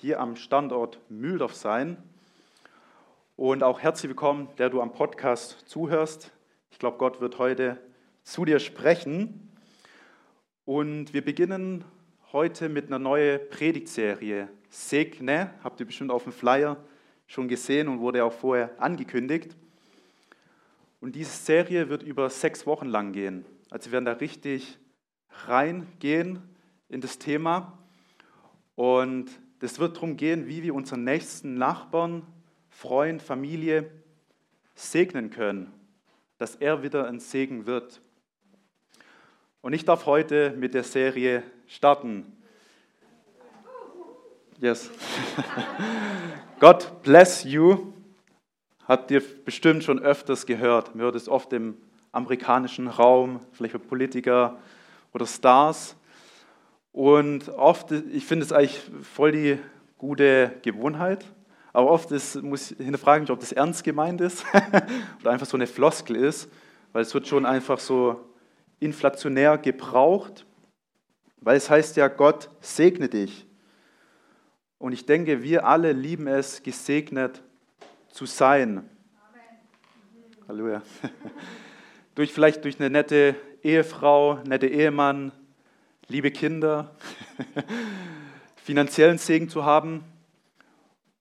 hier am Standort Mühldorf sein. Und auch herzlich willkommen, der du am Podcast zuhörst. Ich glaube, Gott wird heute zu dir sprechen. Und wir beginnen heute mit einer neuen Predigtserie. Segne, habt ihr bestimmt auf dem Flyer schon gesehen und wurde auch vorher angekündigt. Und diese Serie wird über sechs Wochen lang gehen. Also wir werden da richtig reingehen in das Thema. Und das wird darum gehen, wie wir unseren nächsten Nachbarn, Freund, Familie segnen können, dass er wieder ein Segen wird. Und ich darf heute mit der Serie starten. Yes. God bless you. Habt ihr bestimmt schon öfters gehört. Man hört es oft im amerikanischen Raum, vielleicht für Politiker oder Stars. Und oft, ich finde es eigentlich voll die gute Gewohnheit, aber oft ist, muss ich hinterfragen, ob das ernst gemeint ist oder einfach so eine Floskel ist, weil es wird schon einfach so inflationär gebraucht, weil es heißt ja, Gott segne dich. Und ich denke, wir alle lieben es, gesegnet zu sein. Amen. Halleluja. durch, vielleicht durch eine nette Ehefrau, nette Ehemann, liebe Kinder, finanziellen Segen zu haben.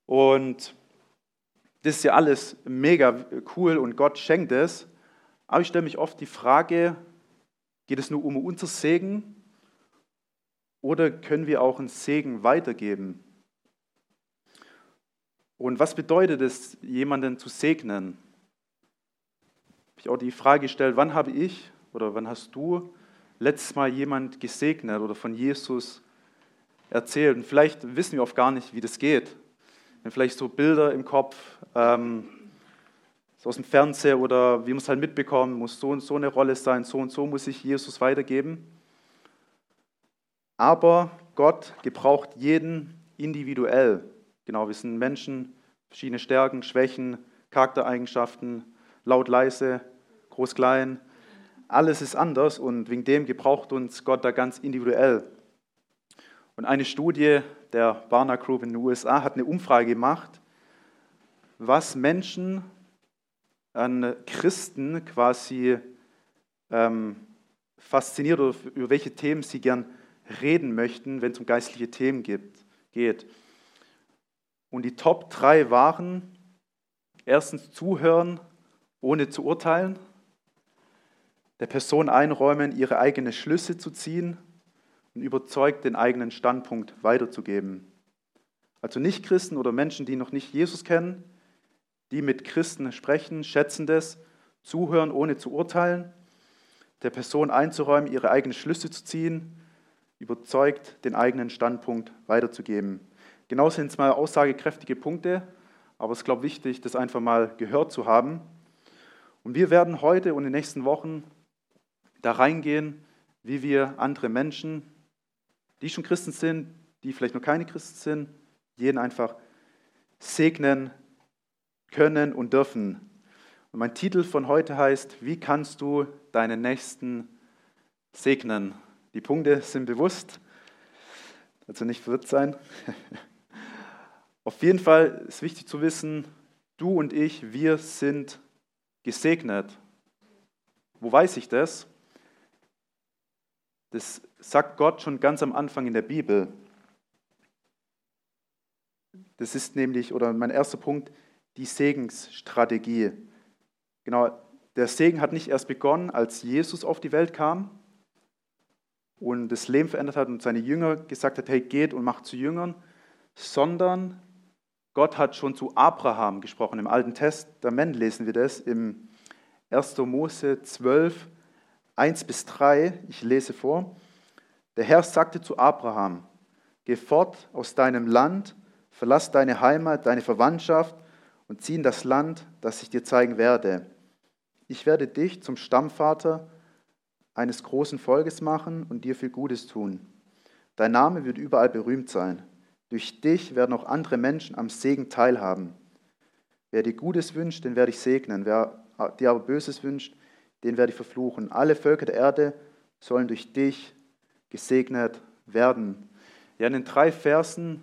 Und das ist ja alles mega cool und Gott schenkt es. Aber ich stelle mich oft die Frage, Geht es nur um unser Segen oder können wir auch einen Segen weitergeben? Und was bedeutet es, jemanden zu segnen? Ich habe auch die Frage gestellt, wann habe ich oder wann hast du letztes Mal jemand gesegnet oder von Jesus erzählt? Und vielleicht wissen wir oft gar nicht, wie das geht. Haben vielleicht so Bilder im Kopf, ähm, so aus dem Fernseher oder wie man es halt mitbekommt, muss so und so eine Rolle sein, so und so muss ich Jesus weitergeben. Aber Gott gebraucht jeden individuell. Genau, wir sind Menschen, verschiedene Stärken, Schwächen, Charaktereigenschaften, laut, leise, groß, klein. Alles ist anders und wegen dem gebraucht uns Gott da ganz individuell. Und eine Studie der Barna Group in den USA hat eine Umfrage gemacht, was Menschen an Christen quasi ähm, fasziniert oder über welche Themen sie gern reden möchten, wenn es um geistliche Themen gibt, geht. Und die Top 3 waren erstens zuhören, ohne zu urteilen, der Person einräumen, ihre eigenen Schlüsse zu ziehen und überzeugt den eigenen Standpunkt weiterzugeben. Also nicht Christen oder Menschen, die noch nicht Jesus kennen, die mit Christen sprechen, schätzen das, zuhören ohne zu urteilen, der Person einzuräumen, ihre eigenen Schlüsse zu ziehen, überzeugt, den eigenen Standpunkt weiterzugeben. Genau sind es mal aussagekräftige Punkte, aber es ist, glaube ich, wichtig, das einfach mal gehört zu haben. Und wir werden heute und in den nächsten Wochen da reingehen, wie wir andere Menschen, die schon Christen sind, die vielleicht noch keine Christen sind, jeden einfach segnen, können und dürfen. Und mein Titel von heute heißt, wie kannst du deinen Nächsten segnen? Die Punkte sind bewusst, also nicht verwirrt sein. Auf jeden Fall ist wichtig zu wissen, du und ich, wir sind gesegnet. Wo weiß ich das? Das sagt Gott schon ganz am Anfang in der Bibel. Das ist nämlich, oder mein erster Punkt, die Segensstrategie. Genau, der Segen hat nicht erst begonnen, als Jesus auf die Welt kam und das Leben verändert hat und seine Jünger gesagt hat, hey, geht und macht zu Jüngern, sondern Gott hat schon zu Abraham gesprochen. Im Alten Testament lesen wir das im 1. Mose 12, 1 bis 3. Ich lese vor. Der Herr sagte zu Abraham, geh fort aus deinem Land verlass deine Heimat, deine Verwandtschaft und zieh in das Land, das ich dir zeigen werde. Ich werde dich zum Stammvater eines großen Volkes machen und dir viel Gutes tun. Dein Name wird überall berühmt sein. Durch dich werden auch andere Menschen am Segen teilhaben. Wer dir Gutes wünscht, den werde ich segnen. Wer dir aber Böses wünscht, den werde ich verfluchen. Alle Völker der Erde sollen durch dich gesegnet werden. Ja, in den drei Versen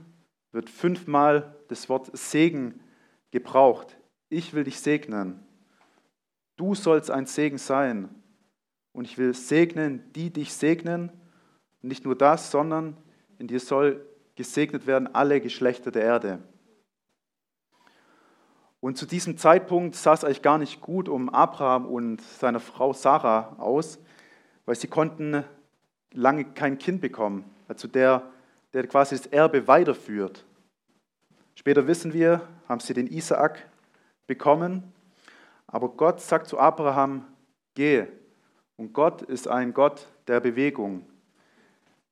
wird fünfmal das Wort Segen gebraucht. Ich will dich segnen. Du sollst ein Segen sein. Und ich will segnen, die dich segnen. Und nicht nur das, sondern in dir soll gesegnet werden alle Geschlechter der Erde. Und zu diesem Zeitpunkt sah es eigentlich gar nicht gut um Abraham und seine Frau Sarah aus, weil sie konnten lange kein Kind bekommen. Also der, der quasi das Erbe weiterführt. Später wissen wir, haben sie den Isaak bekommen. Aber Gott sagt zu Abraham, geh. Und Gott ist ein Gott der Bewegung.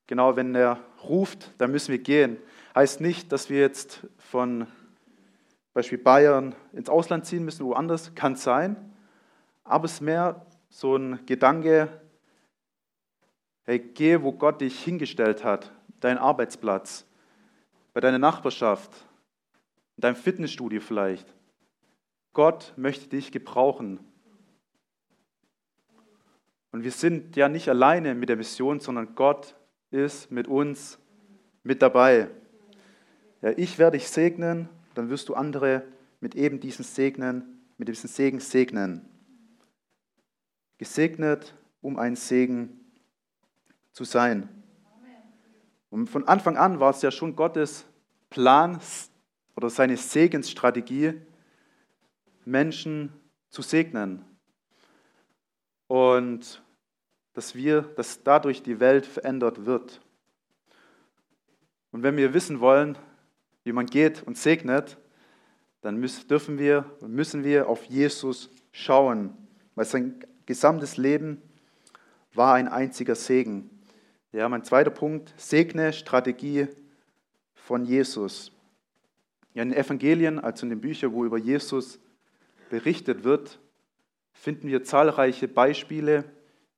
Genau, wenn er ruft, dann müssen wir gehen. Heißt nicht, dass wir jetzt von Beispiel Bayern ins Ausland ziehen müssen, woanders, kann sein. Aber es ist mehr so ein Gedanke, hey, geh, wo Gott dich hingestellt hat, dein Arbeitsplatz, bei deiner Nachbarschaft, in deinem Fitnessstudio vielleicht. Gott möchte dich gebrauchen. Und wir sind ja nicht alleine mit der Mission, sondern Gott ist mit uns mit dabei. Ja, ich werde dich segnen, dann wirst du andere mit eben diesem Segnen, mit diesem Segen segnen. Gesegnet, um ein Segen zu sein. Und von Anfang an war es ja schon Gottes Plan oder seine Segensstrategie, Menschen zu segnen. Und dass wir, dass dadurch die Welt verändert wird. Und wenn wir wissen wollen, wie man geht und segnet, dann müssen, dürfen wir, müssen wir auf Jesus schauen, weil sein gesamtes Leben war ein einziger Segen. Ja, mein zweiter Punkt, segne Strategie von Jesus. Ja, in den Evangelien, also in den Büchern, wo über Jesus berichtet wird, finden wir zahlreiche Beispiele,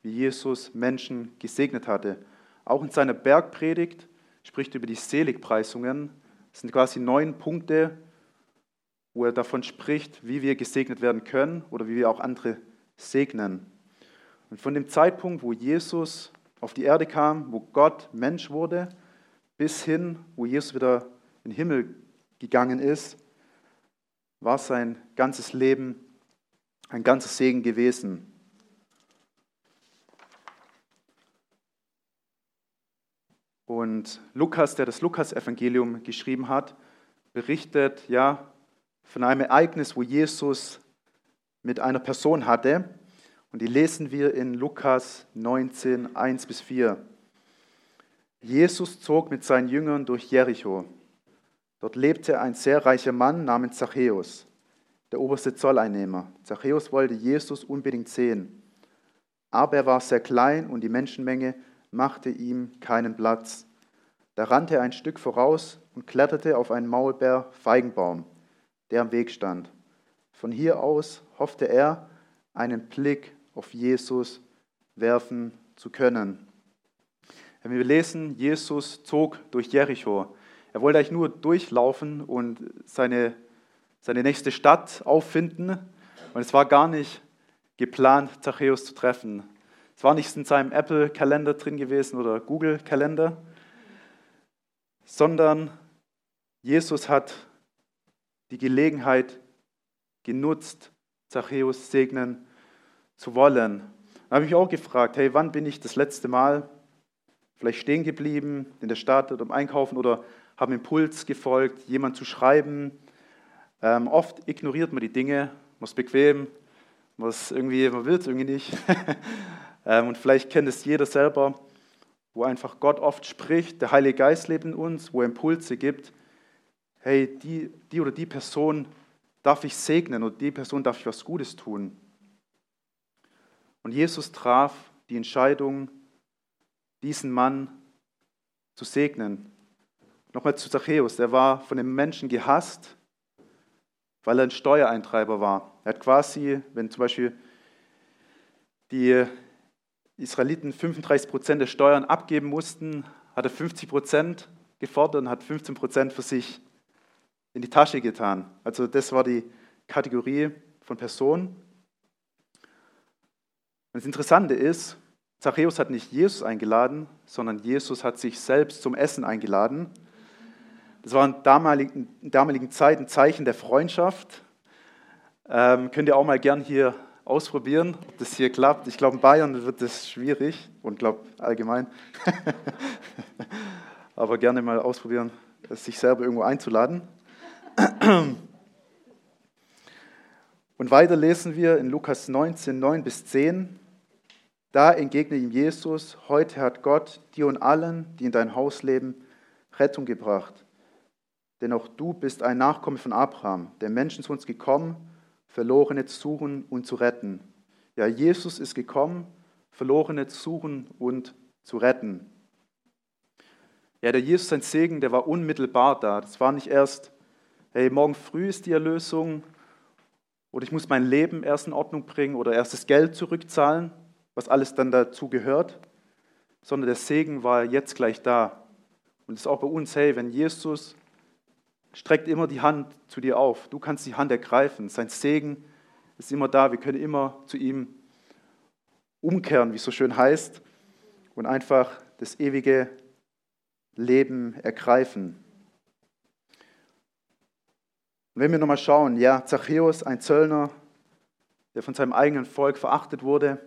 wie Jesus Menschen gesegnet hatte. Auch in seiner Bergpredigt spricht er über die Seligpreisungen. Das sind quasi neun Punkte, wo er davon spricht, wie wir gesegnet werden können oder wie wir auch andere segnen. Und von dem Zeitpunkt, wo Jesus auf die Erde kam, wo Gott Mensch wurde, bis hin, wo Jesus wieder in den Himmel gegangen ist, war sein ganzes Leben ein ganzer Segen gewesen. Und Lukas, der das Lukas-Evangelium geschrieben hat, berichtet ja von einem Ereignis, wo Jesus mit einer Person hatte. Und die lesen wir in Lukas 19, 1 bis 4. Jesus zog mit seinen Jüngern durch Jericho. Dort lebte ein sehr reicher Mann namens Zachäus, der oberste Zolleinnehmer. Zachäus wollte Jesus unbedingt sehen, aber er war sehr klein und die Menschenmenge machte ihm keinen Platz. Da rannte er ein Stück voraus und kletterte auf einen Maulbeer-Feigenbaum, der am Weg stand. Von hier aus hoffte er, einen Blick auf Jesus werfen zu können. Wir lesen, Jesus zog durch Jericho. Er wollte eigentlich nur durchlaufen und seine, seine nächste Stadt auffinden. Und es war gar nicht geplant, Zachäus zu treffen. Es war nicht in seinem Apple-Kalender drin gewesen oder Google-Kalender, sondern Jesus hat die Gelegenheit genutzt, Zachäus segnen zu wollen. Da habe ich mich auch gefragt, hey, wann bin ich das letzte Mal vielleicht stehen geblieben in der Stadt oder im Einkaufen oder habe Impuls gefolgt, jemand zu schreiben. Ähm, oft ignoriert man die Dinge, was bequem, was irgendwie, man will es irgendwie nicht. ähm, und vielleicht kennt es jeder selber, wo einfach Gott oft spricht, der Heilige Geist lebt in uns, wo er Impulse gibt. Hey, die, die oder die Person darf ich segnen oder die Person darf ich was Gutes tun. Und Jesus traf die Entscheidung, diesen Mann zu segnen. Nochmal zu Zachäus, der war von den Menschen gehasst, weil er ein Steuereintreiber war. Er hat quasi, wenn zum Beispiel die Israeliten 35 Prozent der Steuern abgeben mussten, hat er 50 Prozent gefordert und hat 15 Prozent für sich in die Tasche getan. Also das war die Kategorie von Personen. Und das Interessante ist, Zachäus hat nicht Jesus eingeladen, sondern Jesus hat sich selbst zum Essen eingeladen. Das war in damaligen, in damaligen Zeit ein Zeichen der Freundschaft. Ähm, könnt ihr auch mal gern hier ausprobieren, ob das hier klappt. Ich glaube, in Bayern wird das schwierig und glaube allgemein. Aber gerne mal ausprobieren, sich selber irgendwo einzuladen. Und weiter lesen wir in Lukas 19, 9 bis 10. Da entgegnet ihm Jesus, heute hat Gott dir und allen, die in dein Haus leben, Rettung gebracht. Denn auch du bist ein Nachkomme von Abraham, der Menschen zu uns gekommen, Verlorene zu suchen und zu retten. Ja, Jesus ist gekommen, Verlorene zu suchen und zu retten. Ja, der Jesus, sein Segen, der war unmittelbar da. Das war nicht erst, hey, morgen früh ist die Erlösung oder ich muss mein Leben erst in Ordnung bringen oder erst das Geld zurückzahlen, was alles dann dazu gehört, sondern der Segen war jetzt gleich da. Und es ist auch bei uns, hey, wenn Jesus streckt immer die Hand zu dir auf, du kannst die Hand ergreifen, sein Segen ist immer da, wir können immer zu ihm umkehren, wie es so schön heißt, und einfach das ewige Leben ergreifen. Und wenn wir nochmal schauen, ja, Zachäus, ein Zöllner, der von seinem eigenen Volk verachtet wurde,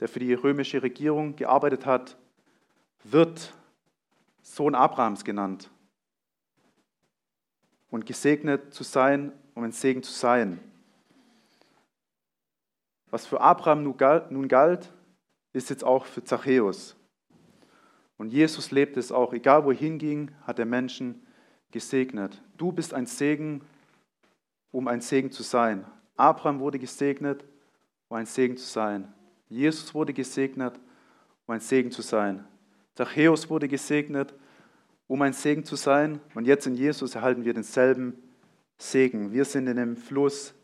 der für die römische Regierung gearbeitet hat, wird Sohn Abrahams genannt. Und gesegnet zu sein, um ein Segen zu sein. Was für Abraham nun galt, ist jetzt auch für Zachäus. Und Jesus lebt es auch. Egal wo er hinging, hat er Menschen gesegnet. Du bist ein Segen, um ein Segen zu sein. Abraham wurde gesegnet, um ein Segen zu sein. Jesus wurde gesegnet, um ein Segen zu sein. Zachäus wurde gesegnet, um ein Segen zu sein. Und jetzt in Jesus erhalten wir denselben Segen. Wir sind in dem Fluss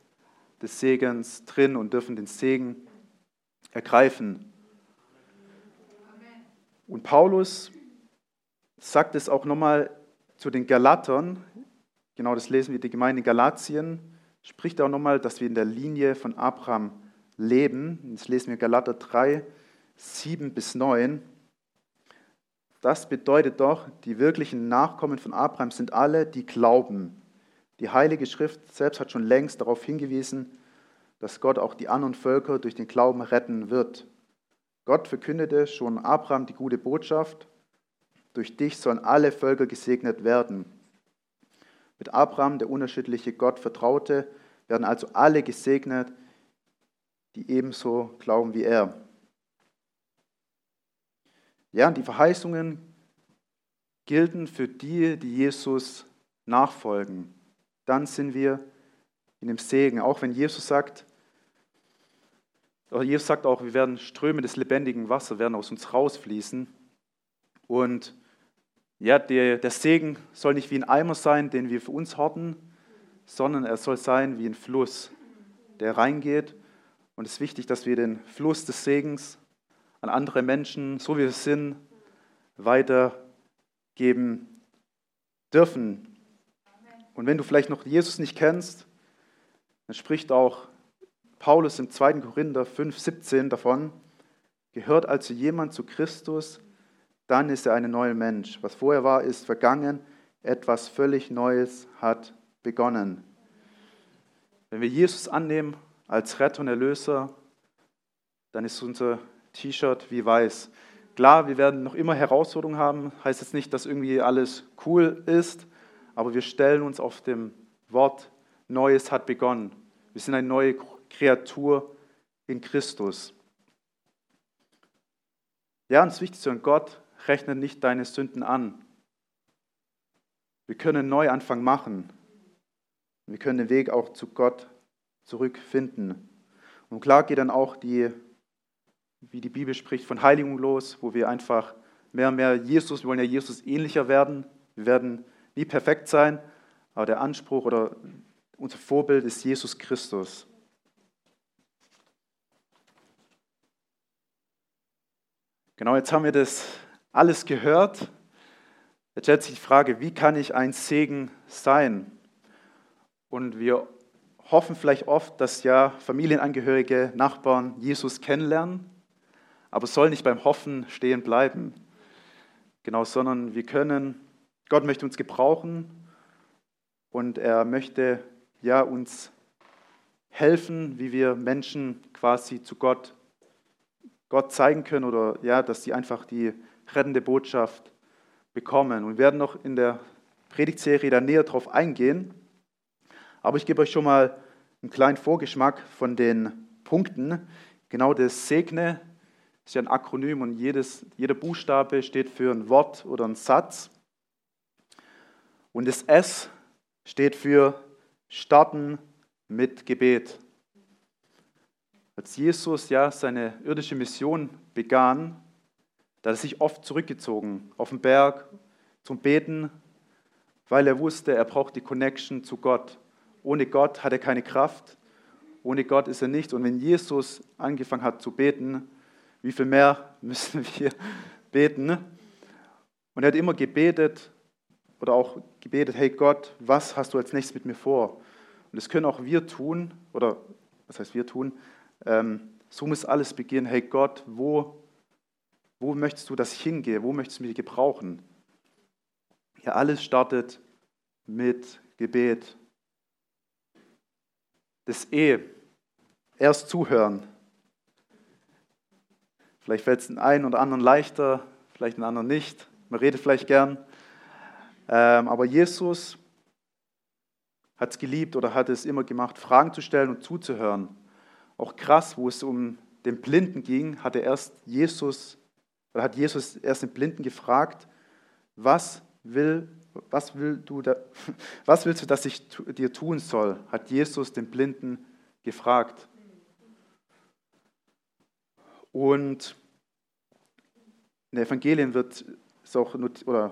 des Segens drin und dürfen den Segen ergreifen. Und Paulus sagt es auch nochmal zu den Galatern, genau das lesen wir, die Gemeinde in Galatien, spricht auch nochmal, dass wir in der Linie von Abraham leben. Das lesen wir Galater 3, 7 bis 9. Das bedeutet doch, die wirklichen Nachkommen von Abraham sind alle, die glauben. Die Heilige Schrift selbst hat schon längst darauf hingewiesen, dass Gott auch die anderen Völker durch den Glauben retten wird. Gott verkündete schon Abraham die gute Botschaft, durch dich sollen alle Völker gesegnet werden. Mit Abraham, der unterschiedliche Gott vertraute, werden also alle gesegnet, die ebenso glauben wie er. Ja, die Verheißungen gelten für die, die Jesus nachfolgen. Dann sind wir in dem Segen. Auch wenn Jesus sagt, Jesus sagt auch, wir werden Ströme des lebendigen Wassers werden aus uns rausfließen. Und ja, der, der Segen soll nicht wie ein Eimer sein, den wir für uns horten, sondern er soll sein wie ein Fluss, der reingeht und es ist wichtig, dass wir den Fluss des Segens an andere Menschen, so wie wir sind, weitergeben dürfen. Und wenn du vielleicht noch Jesus nicht kennst, dann spricht auch Paulus im 2. Korinther 5, 17 davon, gehört also jemand zu Christus, dann ist er ein neuer Mensch. Was vorher war, ist vergangen, etwas völlig Neues hat begonnen. Wenn wir Jesus annehmen als Retter und Erlöser, dann ist unser T-Shirt wie weiß. Klar, wir werden noch immer Herausforderungen haben, heißt jetzt nicht, dass irgendwie alles cool ist, aber wir stellen uns auf dem Wort Neues hat begonnen. Wir sind eine neue Kreatur in Christus. Ja, und es ist wichtig zu Gott rechnet nicht deine Sünden an. Wir können einen Neuanfang machen. Wir können den Weg auch zu Gott zurückfinden. Und klar geht dann auch die, wie die Bibel spricht, von Heiligung los, wo wir einfach mehr und mehr Jesus, wir wollen ja Jesus ähnlicher werden, Wir werden nie perfekt sein, aber der Anspruch oder unser Vorbild ist Jesus Christus. Genau, jetzt haben wir das alles gehört. Jetzt stellt sich die Frage, wie kann ich ein Segen sein? Und wir hoffen vielleicht oft, dass ja Familienangehörige, Nachbarn Jesus kennenlernen, aber soll nicht beim Hoffen stehen bleiben. Genau, sondern wir können, Gott möchte uns gebrauchen und er möchte ja uns helfen, wie wir Menschen quasi zu Gott, Gott zeigen können oder ja, dass sie einfach die rettende Botschaft bekommen. Und wir werden noch in der Predigtserie da näher drauf eingehen. Aber ich gebe euch schon mal einen kleinen Vorgeschmack von den Punkten. Genau das Segne ist ja ein Akronym und jedes, jeder Buchstabe steht für ein Wort oder einen Satz. Und das S steht für starten mit Gebet. Als Jesus ja seine irdische Mission begann, da hat er sich oft zurückgezogen auf den Berg zum Beten, weil er wusste, er braucht die Connection zu Gott. Ohne Gott hat er keine Kraft. Ohne Gott ist er nichts. Und wenn Jesus angefangen hat zu beten, wie viel mehr müssen wir beten? Und er hat immer gebetet oder auch gebetet, hey Gott, was hast du als nächstes mit mir vor? Und das können auch wir tun, oder was heißt wir tun? Ähm, so muss alles beginnen. Hey Gott, wo, wo möchtest du, dass ich hingehe? Wo möchtest du mich gebrauchen? Ja, alles startet mit Gebet. Das E, erst zuhören. Vielleicht fällt es den einen oder anderen leichter, vielleicht den anderen nicht. Man redet vielleicht gern. Ähm, aber Jesus hat es geliebt oder hat es immer gemacht, Fragen zu stellen und zuzuhören. Auch krass, wo es um den Blinden ging, hat er erst Jesus, oder hat Jesus erst den Blinden gefragt, was will, was, will du da, was willst du, dass ich dir tun soll? Hat Jesus den Blinden gefragt. Und in den Evangelien wird es auch, oder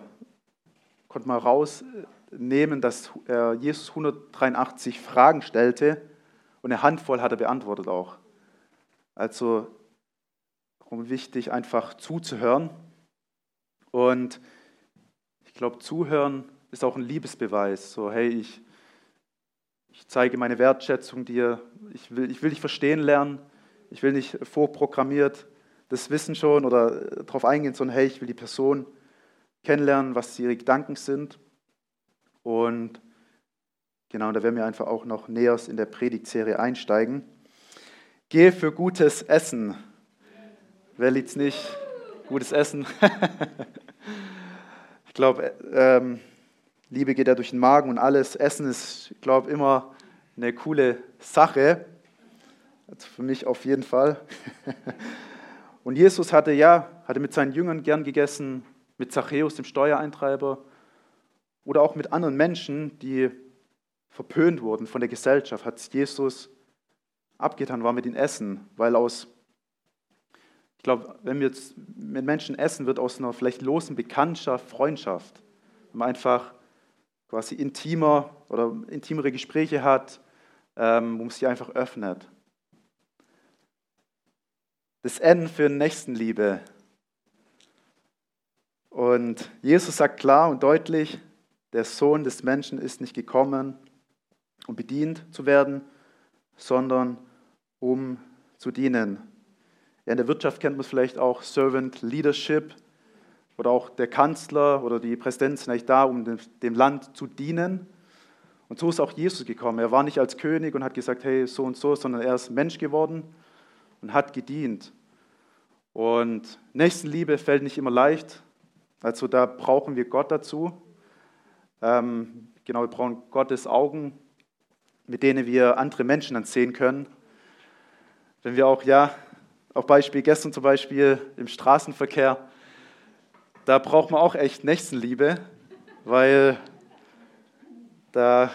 konnte man rausnehmen, dass Jesus 183 Fragen stellte und eine Handvoll hat er beantwortet auch. Also darum wichtig, einfach zuzuhören. Und ich glaube, zuhören ist auch ein Liebesbeweis. So, hey, ich, ich zeige meine Wertschätzung dir. Ich will, ich will dich verstehen lernen. Ich will nicht vorprogrammiert das Wissen schon oder darauf eingehen, sondern hey, ich will die Person kennenlernen, was ihre Gedanken sind. Und genau, da werden wir einfach auch noch näher in der Predigtserie einsteigen. Gehe für gutes Essen. Wer liebt nicht? Gutes Essen. ich glaube, ähm, Liebe geht ja durch den Magen und alles. Essen ist, ich glaube, immer eine coole Sache. Also für mich auf jeden Fall. Und Jesus hatte ja, hatte mit seinen Jüngern gern gegessen, mit Zachäus, dem Steuereintreiber, oder auch mit anderen Menschen, die verpönt wurden von der Gesellschaft, hat Jesus abgetan, war mit ihnen essen, weil aus, ich glaube, wenn wir jetzt mit Menschen essen, wird aus einer vielleicht losen Bekanntschaft Freundschaft. Wenn man einfach quasi intimer oder intimere Gespräche hat, ähm, wo man sich einfach öffnet. Das N für Nächstenliebe und Jesus sagt klar und deutlich, der Sohn des Menschen ist nicht gekommen, um bedient zu werden, sondern um zu dienen. Ja, in der Wirtschaft kennt man es vielleicht auch Servant Leadership oder auch der Kanzler oder die Präsident sind eigentlich da, um dem Land zu dienen. Und so ist auch Jesus gekommen. Er war nicht als König und hat gesagt, hey, so und so, sondern er ist Mensch geworden und hat gedient. Und Nächstenliebe fällt nicht immer leicht, also da brauchen wir Gott dazu. Ähm, genau, wir brauchen Gottes Augen, mit denen wir andere Menschen dann sehen können. Wenn wir auch, ja, auch Beispiel gestern zum Beispiel im Straßenverkehr, da braucht man auch echt Nächstenliebe, weil da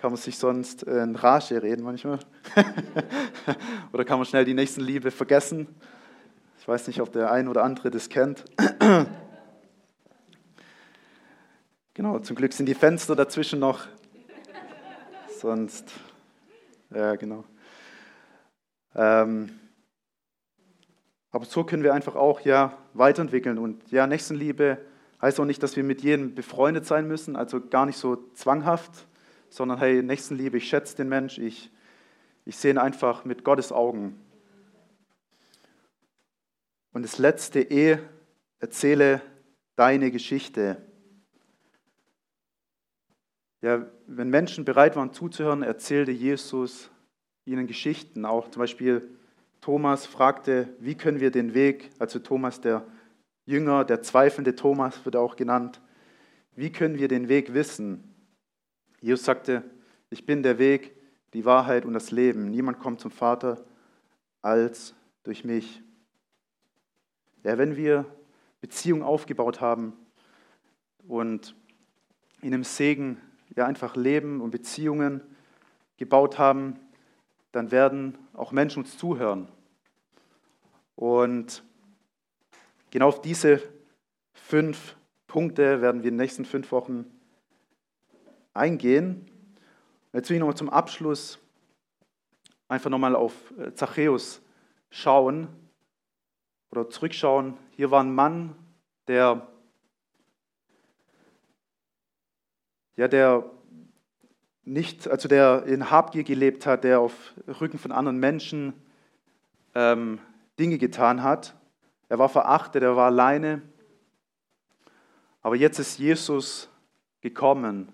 kann man sich sonst in Rage reden manchmal. oder kann man schnell die Nächstenliebe vergessen. Ich weiß nicht, ob der ein oder andere das kennt. Genau, zum Glück sind die Fenster dazwischen noch. Sonst, ja, genau. Ähm, aber so können wir einfach auch ja weiterentwickeln. Und ja, Nächstenliebe heißt auch nicht, dass wir mit jedem befreundet sein müssen, also gar nicht so zwanghaft, sondern hey, Nächstenliebe, ich schätze den Mensch, ich, ich sehe ihn einfach mit Gottes Augen. Und das letzte E, erzähle deine Geschichte. Ja, wenn Menschen bereit waren zuzuhören, erzählte Jesus ihnen Geschichten. Auch zum Beispiel Thomas fragte, wie können wir den Weg, also Thomas der Jünger, der zweifelnde Thomas wird auch genannt, wie können wir den Weg wissen? Jesus sagte, ich bin der Weg, die Wahrheit und das Leben. Niemand kommt zum Vater als durch mich. Ja, wenn wir Beziehungen aufgebaut haben und in einem Segen ja einfach Leben und Beziehungen gebaut haben, dann werden auch Menschen uns zuhören. Und genau auf diese fünf Punkte werden wir in den nächsten fünf Wochen eingehen. Jetzt will ich nochmal zum Abschluss einfach nochmal auf äh, Zachäus schauen oder zurückschauen. Hier war ein Mann, der, ja, der nicht, also der in Habgier gelebt hat, der auf Rücken von anderen Menschen ähm, Dinge getan hat. Er war verachtet, er war alleine. Aber jetzt ist Jesus gekommen,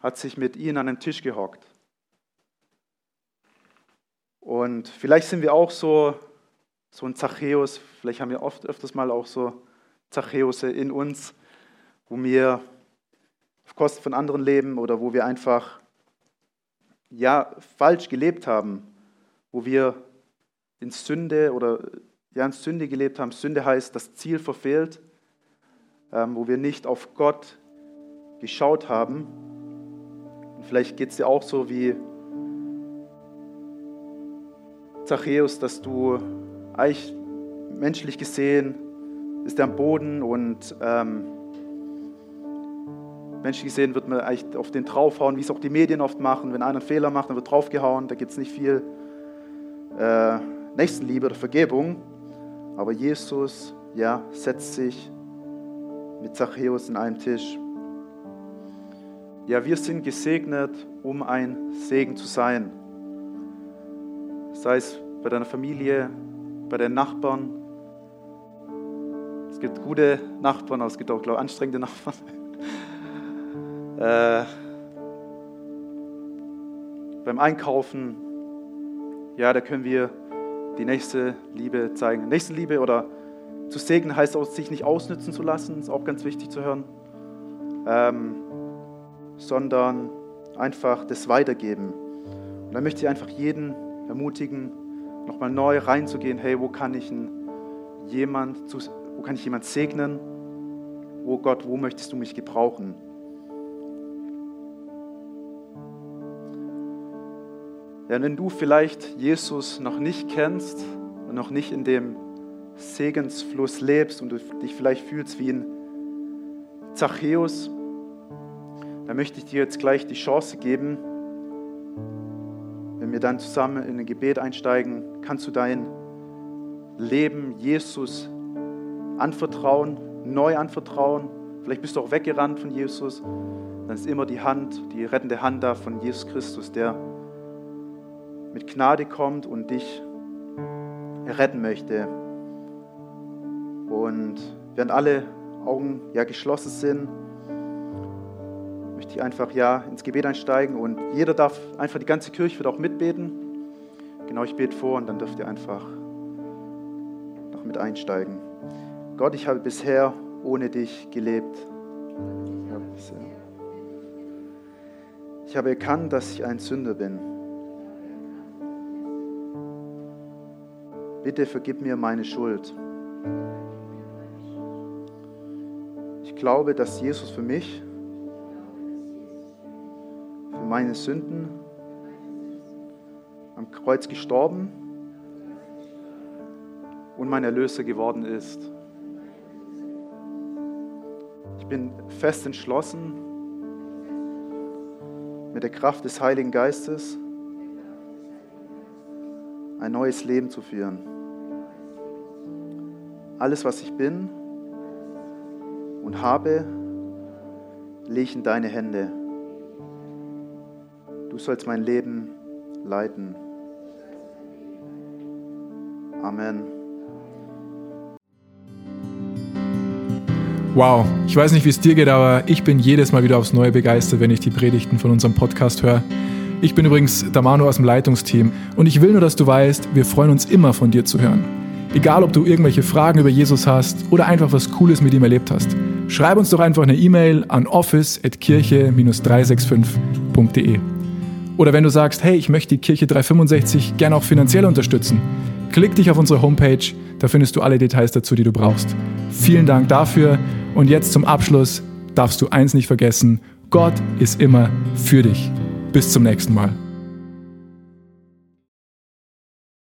hat sich mit ihnen an den Tisch gehockt. Und vielleicht sind wir auch so, so ein Zachäus, vielleicht haben wir oft öfters mal auch so Zachäuse in uns, wo wir auf Kosten von anderen leben oder wo wir einfach ja falsch gelebt haben, wo wir in Sünde oder ja in Sünde gelebt haben. Sünde heißt das Ziel verfehlt, ähm, wo wir nicht auf Gott geschaut haben. Vielleicht geht es dir auch so wie Zachäus, dass du eigentlich menschlich gesehen ist er am Boden und ähm, menschlich gesehen wird man eigentlich auf den draufhauen, wie es auch die Medien oft machen. Wenn einer einen Fehler macht, dann wird draufgehauen, da gibt es nicht viel äh, Nächstenliebe oder Vergebung. Aber Jesus, ja, setzt sich mit Zachäus in einen Tisch. Ja, wir sind gesegnet, um ein Segen zu sein. Sei es bei deiner Familie, bei den Nachbarn. Es gibt gute Nachbarn, aber es gibt auch, glaube ich, anstrengende Nachbarn. äh, beim Einkaufen, ja, da können wir die nächste Liebe zeigen. Nächste Liebe oder zu segnen heißt auch, sich nicht ausnützen zu lassen, ist auch ganz wichtig zu hören, ähm, sondern einfach das Weitergeben. Und da möchte ich einfach jeden ermutigen, nochmal neu reinzugehen, hey, wo kann ich jemand, wo kann ich jemand segnen? Wo Gott, wo möchtest du mich gebrauchen? Ja, wenn du vielleicht Jesus noch nicht kennst und noch nicht in dem Segensfluss lebst und du dich vielleicht fühlst wie ein Zachäus, dann möchte ich dir jetzt gleich die Chance geben, wenn wir dann zusammen in ein Gebet einsteigen, kannst du dein Leben Jesus anvertrauen, neu anvertrauen. Vielleicht bist du auch weggerannt von Jesus. Dann ist immer die Hand, die rettende Hand da von Jesus Christus, der mit Gnade kommt und dich retten möchte. Und während alle Augen ja geschlossen sind, möchte ich einfach ja ins Gebet einsteigen und jeder darf einfach, die ganze Kirche wird auch mitbeten. Genau, ich bete vor und dann dürft ihr einfach noch mit einsteigen. Gott, ich habe bisher ohne dich gelebt. Ich habe erkannt, dass ich ein Sünder bin. Bitte vergib mir meine Schuld. Ich glaube, dass Jesus für mich, meine Sünden am Kreuz gestorben und mein Erlöser geworden ist. Ich bin fest entschlossen, mit der Kraft des Heiligen Geistes ein neues Leben zu führen. Alles, was ich bin und habe, lege ich in deine Hände. Du sollst mein Leben leiten. Amen. Wow, ich weiß nicht, wie es dir geht, aber ich bin jedes Mal wieder aufs Neue begeistert, wenn ich die Predigten von unserem Podcast höre. Ich bin übrigens der Manu aus dem Leitungsteam und ich will nur, dass du weißt, wir freuen uns immer von dir zu hören. Egal, ob du irgendwelche Fragen über Jesus hast oder einfach was Cooles mit ihm erlebt hast. Schreib uns doch einfach eine E-Mail an office.kirche-365.de. Oder wenn du sagst, hey, ich möchte die Kirche 365 gerne auch finanziell unterstützen, klick dich auf unsere Homepage, da findest du alle Details dazu, die du brauchst. Vielen Dank dafür und jetzt zum Abschluss darfst du eins nicht vergessen, Gott ist immer für dich. Bis zum nächsten Mal.